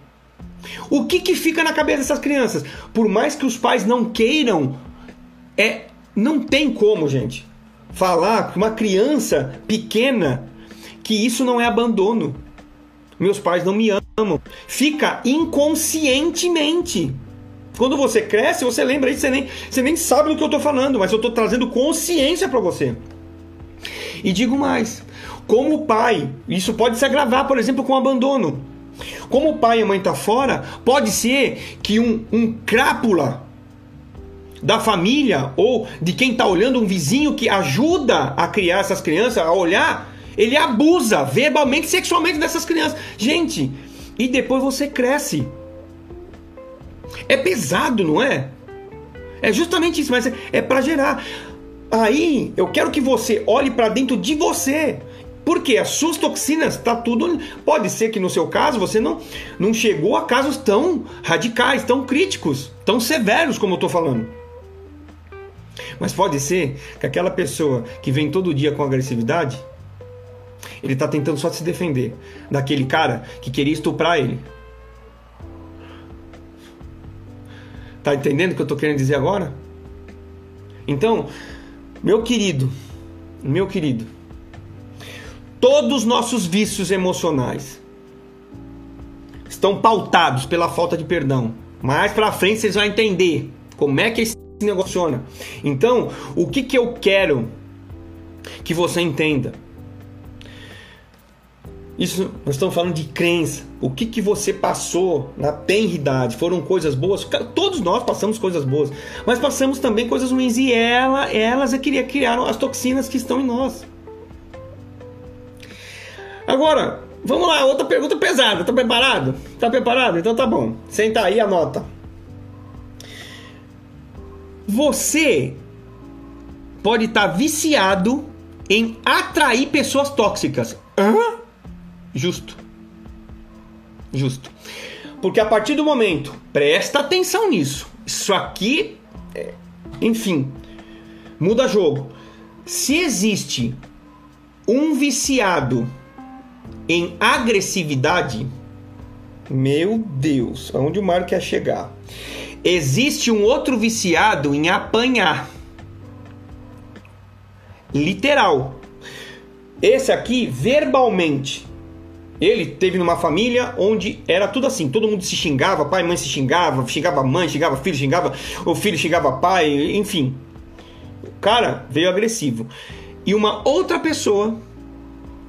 S1: O que, que fica na cabeça dessas crianças? Por mais que os pais não queiram, é não tem como, gente, falar para uma criança pequena que isso não é abandono. Meus pais não me amam. Fica inconscientemente. Quando você cresce, você lembra isso, você nem, você nem sabe do que eu estou falando, mas eu estou trazendo consciência para você. E digo mais: como pai, isso pode se agravar, por exemplo, com abandono. Como o pai e a mãe estão tá fora, pode ser que um, um crápula da família ou de quem está olhando, um vizinho que ajuda a criar essas crianças, a olhar, ele abusa verbalmente, sexualmente dessas crianças. Gente, e depois você cresce. É pesado, não é? É justamente isso, mas é, é para gerar. Aí eu quero que você olhe para dentro de você. Porque as suas toxinas está tudo. Pode ser que no seu caso você não, não chegou a casos tão radicais, tão críticos, tão severos como eu estou falando. Mas pode ser que aquela pessoa que vem todo dia com agressividade, ele está tentando só se defender daquele cara que queria estuprar ele. Tá entendendo o que eu estou querendo dizer agora? Então, meu querido, meu querido, Todos os nossos vícios emocionais estão pautados pela falta de perdão. Mais para frente vocês vão entender como é que esse negócio funciona. Então, o que, que eu quero que você entenda? Isso nós estamos falando de crença. O que, que você passou na tenridade? Foram coisas boas? Todos nós passamos coisas boas, mas passamos também coisas ruins e ela, elas é que criaram as toxinas que estão em nós. Agora, vamos lá, outra pergunta pesada. Tá preparado? Tá preparado? Então tá bom. Senta aí, anota. Você pode estar tá viciado em atrair pessoas tóxicas. Hã? Justo. Justo. Porque a partir do momento, presta atenção nisso. Isso aqui, é, enfim, muda jogo. Se existe um viciado em agressividade, meu Deus, aonde o Mário quer chegar? Existe um outro viciado em apanhar. Literal. Esse aqui, verbalmente. Ele teve numa família onde era tudo assim, todo mundo se xingava, pai e mãe se xingava, xingava mãe, xingava filho, xingava o filho, xingava pai, enfim. O cara veio agressivo. E uma outra pessoa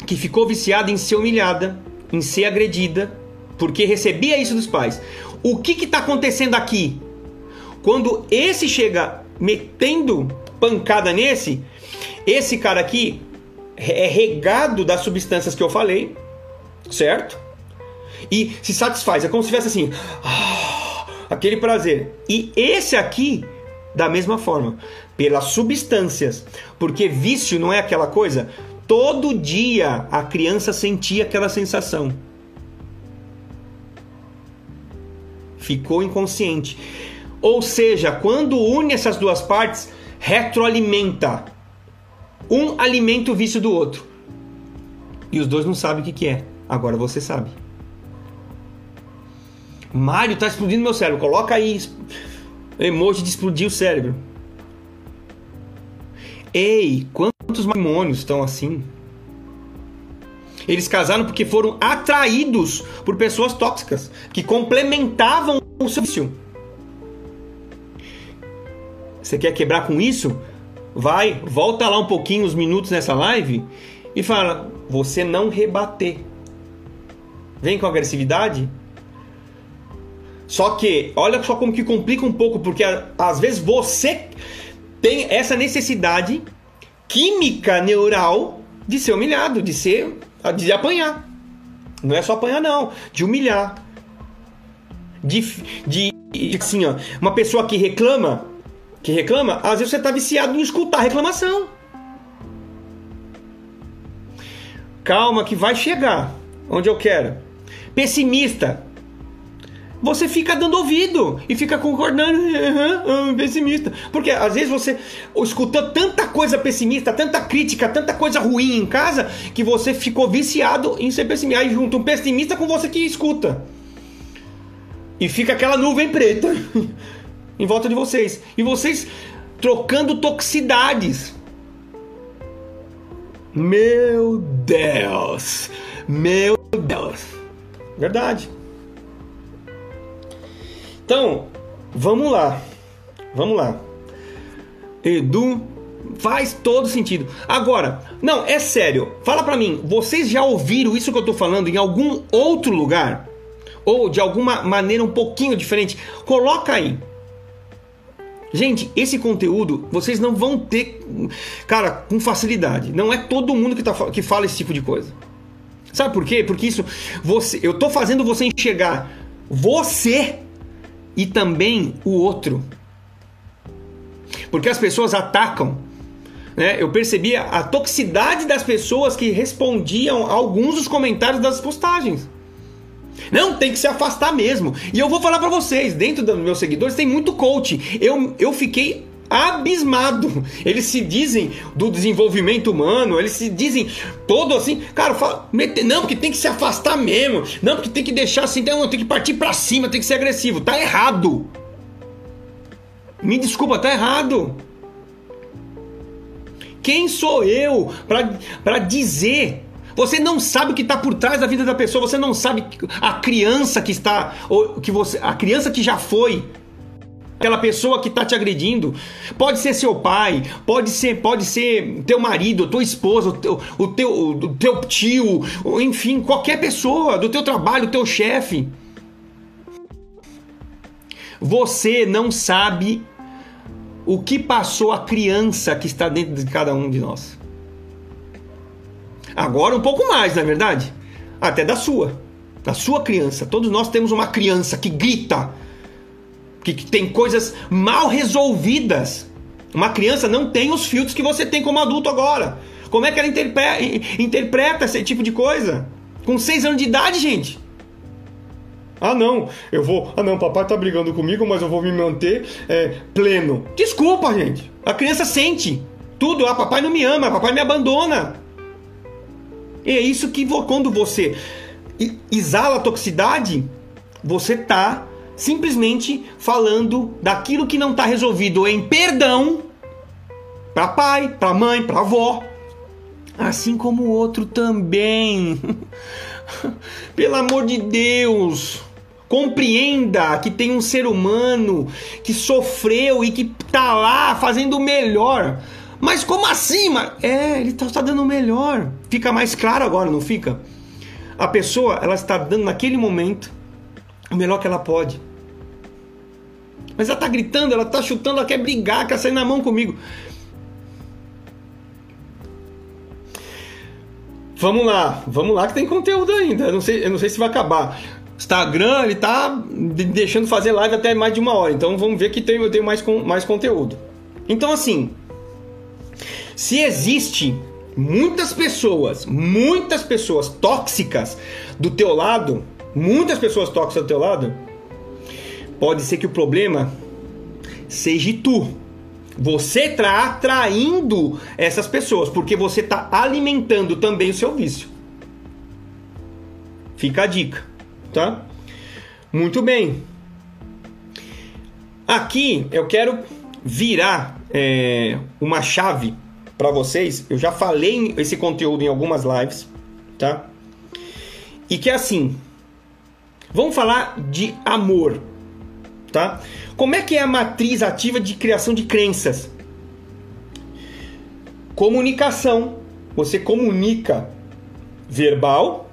S1: que ficou viciada em ser humilhada, em ser agredida, porque recebia isso dos pais. O que está acontecendo aqui? Quando esse chega metendo pancada nesse, esse cara aqui é regado das substâncias que eu falei, certo? E se satisfaz, é como se tivesse assim, ah, aquele prazer. E esse aqui, da mesma forma, pelas substâncias, porque vício não é aquela coisa. Todo dia a criança sentia aquela sensação. Ficou inconsciente. Ou seja, quando une essas duas partes, retroalimenta. Um alimenta o vício do outro. E os dois não sabem o que, que é. Agora você sabe. Mário, tá explodindo meu cérebro. Coloca aí emoji de explodir o cérebro. Ei, quantos matrimônios estão assim? Eles casaram porque foram atraídos por pessoas tóxicas que complementavam o seu vício. Você quer quebrar com isso? Vai, volta lá um pouquinho os minutos nessa live e fala: você não rebater. Vem com agressividade? Só que, olha só como que complica um pouco, porque às vezes você tem essa necessidade química neural de ser humilhado, de ser de apanhar. Não é só apanhar não, de humilhar. De, de assim, ó, uma pessoa que reclama, que reclama, às vezes você está viciado em escutar reclamação. Calma que vai chegar onde eu quero. Pessimista. Você fica dando ouvido e fica concordando, uhum, pessimista. Porque às vezes você escutou tanta coisa pessimista, tanta crítica, tanta coisa ruim em casa, que você ficou viciado em ser pessimista. Aí junta um pessimista com você que escuta. E fica aquela nuvem preta em volta de vocês. E vocês trocando toxicidades. Meu Deus! Meu Deus! Verdade. Então, vamos lá. Vamos lá. Edu faz todo sentido. Agora, não, é sério. Fala para mim, vocês já ouviram isso que eu tô falando em algum outro lugar? Ou de alguma maneira um pouquinho diferente? Coloca aí. Gente, esse conteúdo vocês não vão ter, cara, com facilidade. Não é todo mundo que, tá, que fala esse tipo de coisa. Sabe por quê? Porque isso, você, eu tô fazendo você enxergar você e também o outro. Porque as pessoas atacam. Né? Eu percebia a toxicidade das pessoas que respondiam a alguns dos comentários das postagens. Não, tem que se afastar mesmo. E eu vou falar para vocês, dentro dos meus seguidores tem muito coach. Eu, eu fiquei abismado. Eles se dizem do desenvolvimento humano, eles se dizem todo assim, cara, fala, não, porque tem que se afastar mesmo. Não, porque tem que deixar assim, não, tem que partir para cima, tem que ser agressivo. Tá errado. Me desculpa, tá errado. Quem sou eu para dizer você não sabe o que está por trás da vida da pessoa, você não sabe a criança que está, ou que você, a criança que já foi, aquela pessoa que está te agredindo. Pode ser seu pai, pode ser, pode ser teu marido, tua esposa, o teu, o teu, o teu tio, enfim, qualquer pessoa do teu trabalho, teu chefe. Você não sabe o que passou a criança que está dentro de cada um de nós. Agora um pouco mais, não é verdade? Até da sua, da sua criança. Todos nós temos uma criança que grita, que, tem coisas mal resolvidas. Uma criança não tem os filtros que você tem como adulto agora. Como é que ela interpreta esse tipo de coisa? Com seis anos de idade, gente. Ah, não, eu vou. Ah, não, papai tá brigando comigo, mas eu vou me manter é, pleno. Desculpa, gente. A criança sente tudo. Ah, papai não me ama, papai me abandona. E é isso que quando você exala a toxicidade, você tá simplesmente falando daquilo que não está resolvido em perdão para pai, para mãe, para avó, assim como o outro também. Pelo amor de Deus, compreenda que tem um ser humano que sofreu e que tá lá fazendo o melhor. Mas como assim? Mas... É, ele está tá dando o melhor. Fica mais claro agora, não fica? A pessoa, ela está dando naquele momento o melhor que ela pode. Mas ela está gritando, ela está chutando, ela quer brigar, quer sair na mão comigo. Vamos lá, vamos lá que tem conteúdo ainda. Eu não sei, eu não sei se vai acabar. Instagram, ele tá deixando fazer live até mais de uma hora. Então vamos ver que tem, eu tenho mais, mais conteúdo. Então, assim, se existe muitas pessoas, muitas pessoas tóxicas do teu lado, muitas pessoas tóxicas do teu lado, pode ser que o problema seja tu. Você está atraindo essas pessoas, porque você está alimentando também o seu vício. Fica a dica, tá? Muito bem. Aqui eu quero virar é, uma chave para vocês. Eu já falei esse conteúdo em algumas lives, tá? E que é assim. Vamos falar de amor, tá? Como é que é a matriz ativa de criação de crenças? Comunicação. Você comunica verbal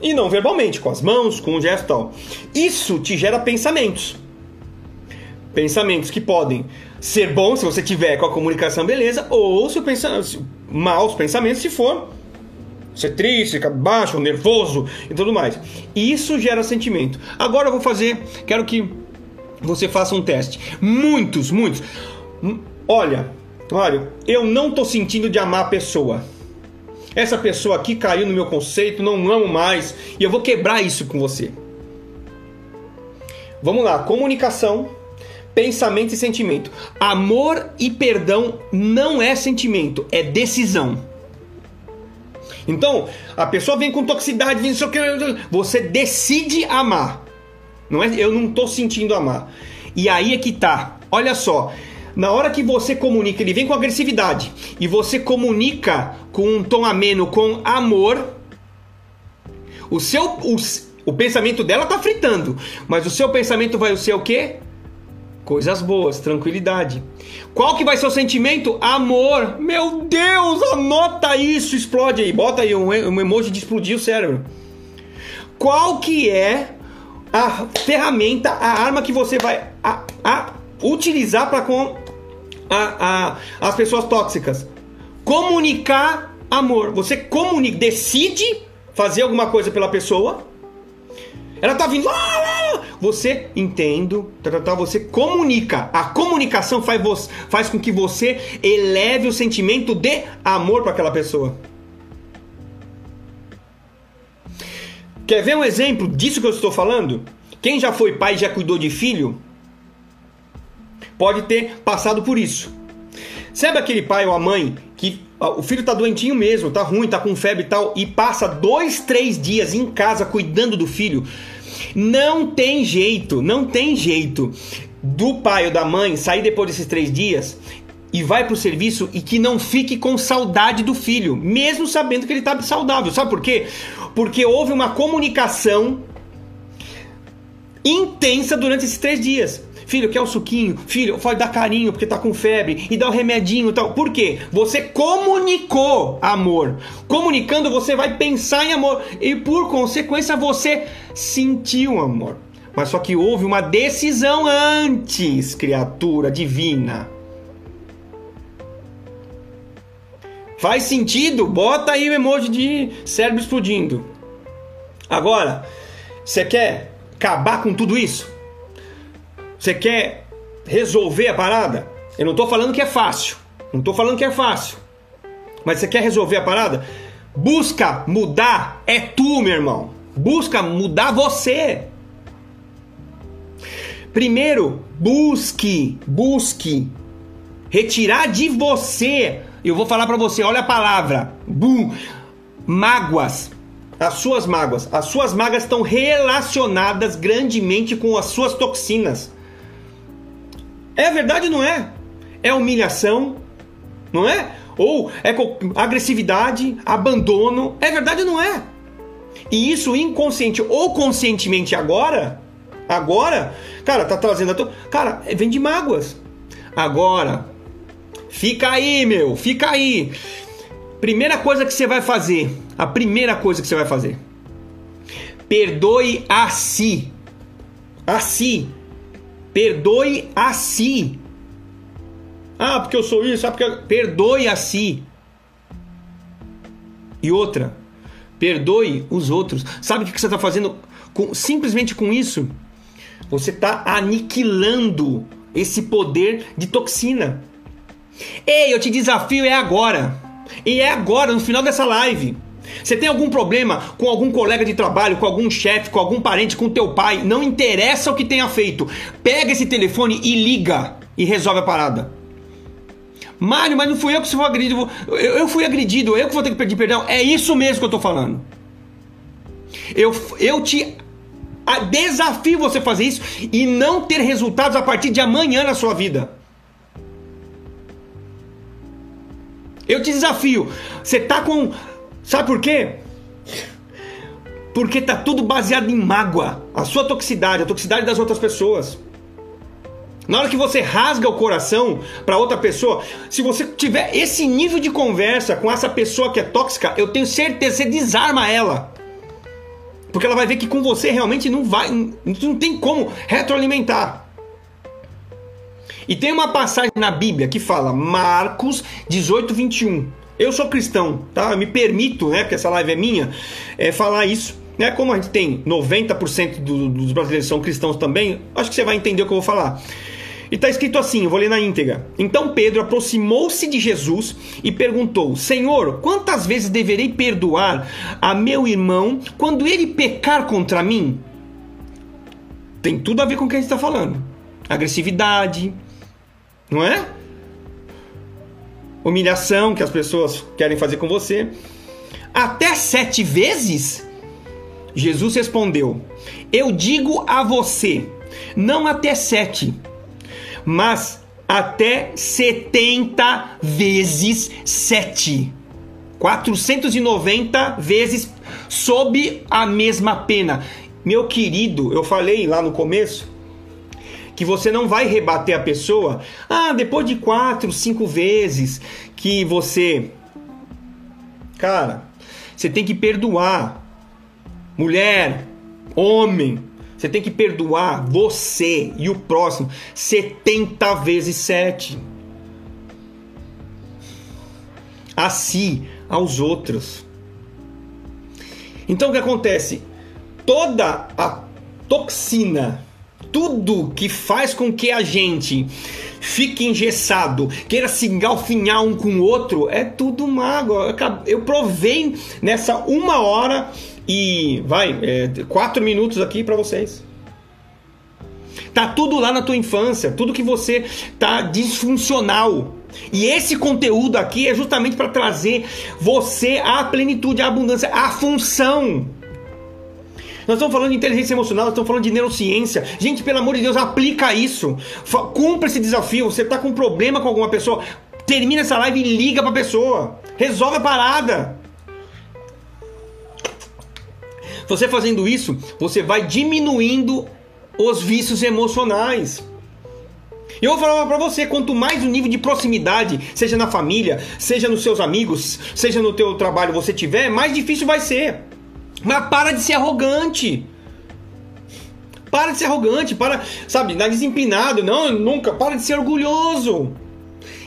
S1: e não verbalmente, com as mãos, com o gesto tal. Isso te gera pensamentos. Pensamentos que podem ser bons se você tiver com a comunicação beleza, ou se o pensamento, maus pensamentos se for ser triste, ficar baixo, nervoso e tudo mais. Isso gera sentimento. Agora eu vou fazer, quero que você faça um teste. Muitos, muitos. Olha, olha, eu não tô sentindo de amar a pessoa. Essa pessoa aqui caiu no meu conceito, não amo mais e eu vou quebrar isso com você. Vamos lá, comunicação, pensamento e sentimento. Amor e perdão não é sentimento, é decisão. Então, a pessoa vem com toxicidade, vem que você decide amar. Não é, eu não estou sentindo amar. E aí é que tá. Olha só, na hora que você comunica, ele vem com agressividade e você comunica com um tom ameno, com amor, o seu o, o pensamento dela tá fritando, mas o seu pensamento vai ser o quê? Coisas boas, tranquilidade. Qual que vai ser o sentimento? Amor. Meu Deus, anota isso, explode aí. Bota aí um, um emoji de explodir o cérebro. Qual que é a ferramenta, a arma que você vai a, a utilizar para com a, a, as pessoas tóxicas. Comunicar amor. Você comunica, decide fazer alguma coisa pela pessoa. Ela tá vindo. Você entendo, tá, tá, tá, você comunica. A comunicação faz, faz com que você eleve o sentimento de amor para aquela pessoa. Quer ver um exemplo disso que eu estou falando? Quem já foi pai e já cuidou de filho pode ter passado por isso. Sabe aquele pai ou a mãe que o filho tá doentinho mesmo, tá ruim, tá com febre e tal, e passa dois, três dias em casa cuidando do filho? Não tem jeito, não tem jeito do pai ou da mãe sair depois desses três dias e vai pro serviço e que não fique com saudade do filho, mesmo sabendo que ele tá saudável. Sabe por quê? Porque houve uma comunicação intensa durante esses três dias. Filho, quer um suquinho? Filho, pode dar carinho porque tá com febre e dá um remedinho e tal. Por quê? Você comunicou amor. Comunicando, você vai pensar em amor e por consequência você sentiu amor. Mas só que houve uma decisão antes, criatura divina. Faz sentido? Bota aí o emoji de cérebro explodindo. Agora, você quer acabar com tudo isso? Você quer resolver a parada? Eu não estou falando que é fácil. Não estou falando que é fácil. Mas você quer resolver a parada? Busca mudar. É tu, meu irmão. Busca mudar você. Primeiro, busque, busque retirar de você. Eu vou falar para você, olha a palavra. Bum, mágoas. As suas mágoas. As suas mágoas estão relacionadas grandemente com as suas toxinas. É verdade não é? É humilhação, não é? Ou é agressividade, abandono. É verdade não é? E isso inconsciente ou conscientemente agora, agora, cara, tá trazendo a tua. Cara, vem de mágoas. Agora, fica aí, meu, fica aí. Primeira coisa que você vai fazer, a primeira coisa que você vai fazer, perdoe a si. A si. Perdoe a si. Ah, porque eu sou isso, ah, porque eu... perdoe a si. E outra, perdoe os outros. Sabe o que você está fazendo com, simplesmente com isso? Você está aniquilando esse poder de toxina. Ei, eu te desafio é agora. E é agora, no final dessa live. Você tem algum problema com algum colega de trabalho, com algum chefe, com algum parente, com teu pai, não interessa o que tenha feito. Pega esse telefone e liga e resolve a parada. Mário, mas não fui eu que fui agredido. Eu, fui agredido, eu que vou ter que pedir perdão. É isso mesmo que eu tô falando. Eu, eu te desafio você fazer isso e não ter resultados a partir de amanhã na sua vida. Eu te desafio. Você tá com. Sabe por quê? Porque tá tudo baseado em mágoa. A sua toxicidade, a toxicidade das outras pessoas. Na hora que você rasga o coração para outra pessoa, se você tiver esse nível de conversa com essa pessoa que é tóxica, eu tenho certeza que você desarma ela. Porque ela vai ver que com você realmente não vai, não tem como retroalimentar. E tem uma passagem na Bíblia que fala, Marcos 18, 21. Eu sou cristão, tá? Eu me permito, né, que essa live é minha, é, falar isso. Né? Como a gente tem 90% do, dos brasileiros são cristãos também, acho que você vai entender o que eu vou falar. E está escrito assim, eu vou ler na íntegra. Então Pedro aproximou-se de Jesus e perguntou: Senhor, quantas vezes deverei perdoar a meu irmão quando ele pecar contra mim? Tem tudo a ver com o que a gente está falando. Agressividade, não é? Humilhação que as pessoas querem fazer com você. Até sete vezes? Jesus respondeu: Eu digo a você, não até sete mas até 70 vezes 7. 490 vezes sob a mesma pena. Meu querido, eu falei lá no começo que você não vai rebater a pessoa. Ah, depois de quatro, cinco vezes que você. Cara, você tem que perdoar. Mulher, homem, você tem que perdoar você e o próximo 70 vezes 7. A si, aos outros. Então o que acontece? Toda a toxina, tudo que faz com que a gente fique engessado, queira se engalfinhar um com o outro, é tudo mágoa. Eu provei nessa uma hora e vai, é, quatro minutos aqui para vocês. Tá tudo lá na tua infância, tudo que você tá disfuncional. E esse conteúdo aqui é justamente para trazer você à plenitude, à abundância, à função. Nós estamos falando de inteligência emocional, nós estamos falando de neurociência. Gente, pelo amor de Deus, aplica isso. Cumpra esse desafio. Você está com um problema com alguma pessoa, termina essa live e liga para a pessoa. Resolve a parada. Você fazendo isso, você vai diminuindo os vícios emocionais. Eu vou falar para você, quanto mais o nível de proximidade, seja na família, seja nos seus amigos, seja no teu trabalho você tiver, mais difícil vai ser. Mas para de ser arrogante. Para de ser arrogante, para, sabe, nariz empinado, não, nunca, para de ser orgulhoso.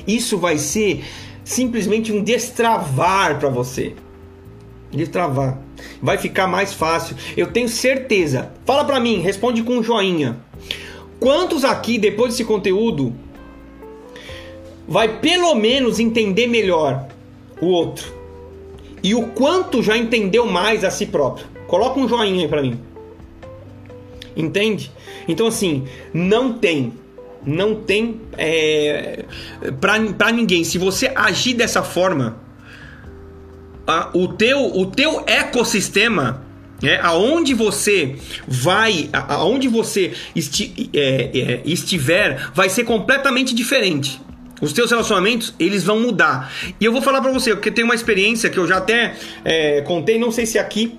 S1: Isso vai ser simplesmente um destravar para você. Destravar. Vai ficar mais fácil. Eu tenho certeza. Fala para mim, responde com um joinha. Quantos aqui depois desse conteúdo vai pelo menos entender melhor o outro? E o quanto já entendeu mais a si próprio? Coloca um joinha aí para mim. Entende? Então assim, não tem não tem é, para ninguém. Se você agir dessa forma, a, o, teu, o teu ecossistema, é, aonde você vai, aonde você esti, é, é, estiver, vai ser completamente diferente. Os teus relacionamentos, eles vão mudar. E eu vou falar para você, porque tem uma experiência que eu já até é, contei, não sei se aqui,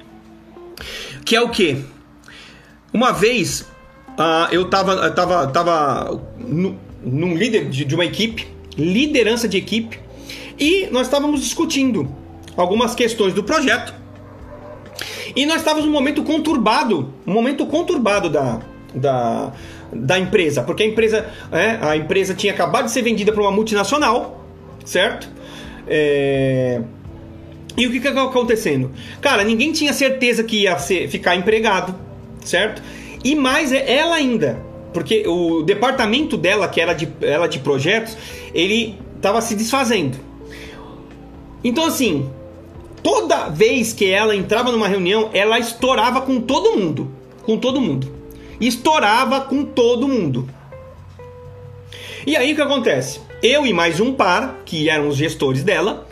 S1: Que é o quê? Uma vez uh, eu tava, tava, tava no, num líder de, de uma equipe, liderança de equipe, e nós estávamos discutindo algumas questões do projeto. E nós estávamos num momento conturbado, um momento conturbado da, da, da empresa, porque a empresa, é, a empresa tinha acabado de ser vendida para uma multinacional, certo? É... E o que que acontecendo? Cara, ninguém tinha certeza que ia ser, ficar empregado, certo? E mais é ela ainda, porque o departamento dela, que era de, ela de projetos, ele estava se desfazendo. Então assim, toda vez que ela entrava numa reunião, ela estourava com todo mundo, com todo mundo. Estourava com todo mundo. E aí o que acontece? Eu e mais um par, que eram os gestores dela,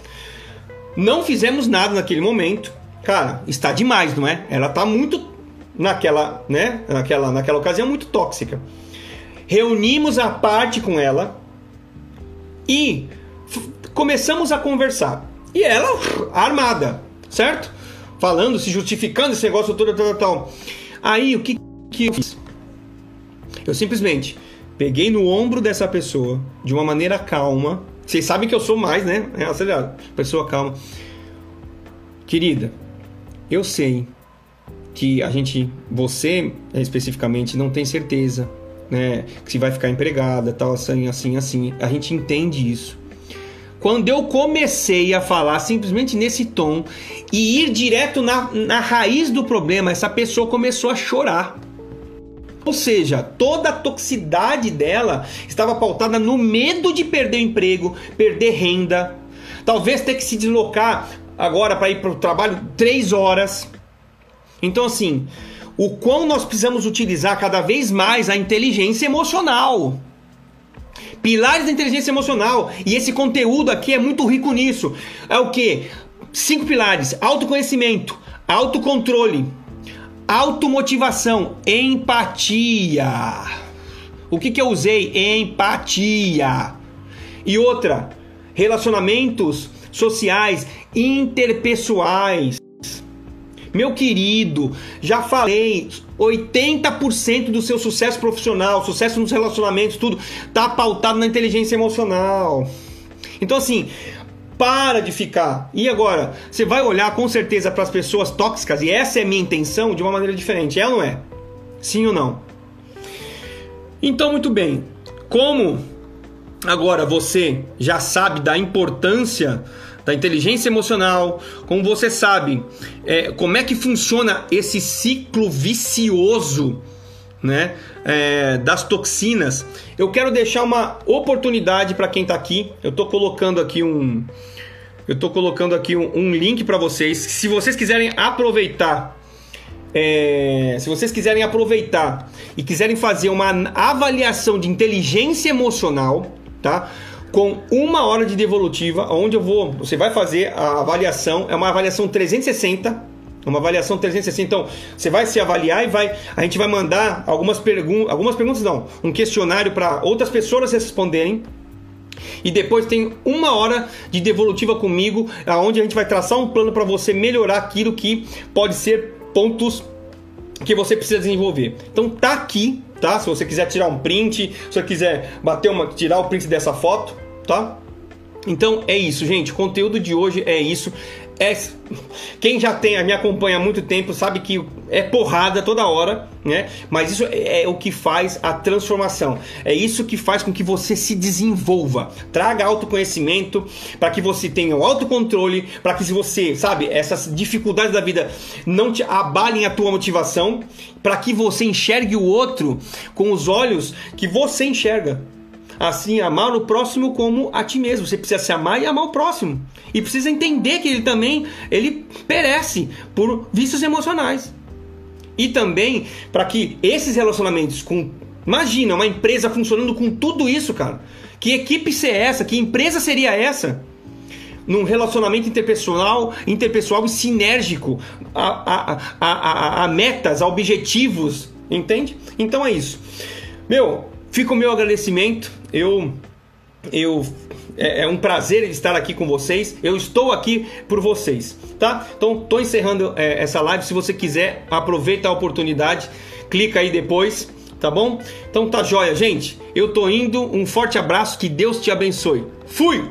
S1: não fizemos nada naquele momento. Cara, está demais, não é? Ela está muito naquela, né, naquela, naquela ocasião muito tóxica. Reunimos a parte com ela e começamos a conversar. E ela armada, certo? Falando, se justificando esse negócio todo, tal. Aí o que que eu fiz? Eu simplesmente peguei no ombro dessa pessoa de uma maneira calma. Vocês sabem que eu sou mais, né? É acelerado. Pessoa calma. Querida, eu sei que a gente, você especificamente, não tem certeza, né? Que se vai ficar empregada, tal, assim, assim, assim. A gente entende isso. Quando eu comecei a falar simplesmente nesse tom e ir direto na, na raiz do problema, essa pessoa começou a chorar. Ou seja, toda a toxicidade dela estava pautada no medo de perder emprego, perder renda, talvez ter que se deslocar agora para ir para o trabalho três horas. Então, assim, o quão nós precisamos utilizar cada vez mais a inteligência emocional. Pilares da inteligência emocional. E esse conteúdo aqui é muito rico nisso. É o que? Cinco pilares: autoconhecimento, autocontrole, automotivação, empatia. O que, que eu usei? Empatia. E outra, relacionamentos sociais, interpessoais. Meu querido, já falei, 80% do seu sucesso profissional, sucesso nos relacionamentos, tudo tá pautado na inteligência emocional. Então assim, para de ficar. E agora, você vai olhar com certeza para as pessoas tóxicas e essa é minha intenção de uma maneira diferente, é ou não é? Sim ou não? Então, muito bem. Como agora você já sabe da importância da inteligência emocional, como você sabe, é, como é que funciona esse ciclo vicioso né, é, das toxinas, eu quero deixar uma oportunidade para quem está aqui. Eu estou colocando aqui um, eu estou colocando aqui um, um link para vocês. Se vocês quiserem aproveitar, é, se vocês quiserem aproveitar e quiserem fazer uma avaliação de inteligência emocional, tá? com uma hora de devolutiva, onde eu vou, você vai fazer a avaliação, é uma avaliação 360, uma avaliação 360. Então, você vai se avaliar e vai, a gente vai mandar algumas perguntas, algumas perguntas não, um questionário para outras pessoas responderem. E depois tem uma hora de devolutiva comigo, aonde a gente vai traçar um plano para você melhorar aquilo que pode ser pontos que você precisa desenvolver. Então tá aqui, tá? Se você quiser tirar um print, se você quiser bater uma, tirar o print dessa foto, tá? Então é isso, gente. O conteúdo de hoje é isso. É, quem já tem, me acompanha há muito tempo sabe que é porrada toda hora, né? Mas isso é, é o que faz a transformação. É isso que faz com que você se desenvolva. Traga autoconhecimento para que você tenha o autocontrole, para que se você, sabe, essas dificuldades da vida não te abalem a tua motivação, para que você enxergue o outro com os olhos que você enxerga. Assim, amar o próximo como a ti mesmo. Você precisa se amar e amar o próximo. E precisa entender que ele também ele perece por vícios emocionais. E também para que esses relacionamentos com imagina uma empresa funcionando com tudo isso, cara. Que equipe seria essa? Que empresa seria essa? Num relacionamento interpessoal, interpessoal e sinérgico a, a, a, a, metas, a objetivos, entende? Então é isso. Meu, Fica o meu agradecimento. Eu eu é, é, um prazer estar aqui com vocês. Eu estou aqui por vocês, tá? Então, tô encerrando é, essa live. Se você quiser, aproveita a oportunidade, clica aí depois, tá bom? Então tá joia, gente. Eu tô indo. Um forte abraço, que Deus te abençoe. Fui!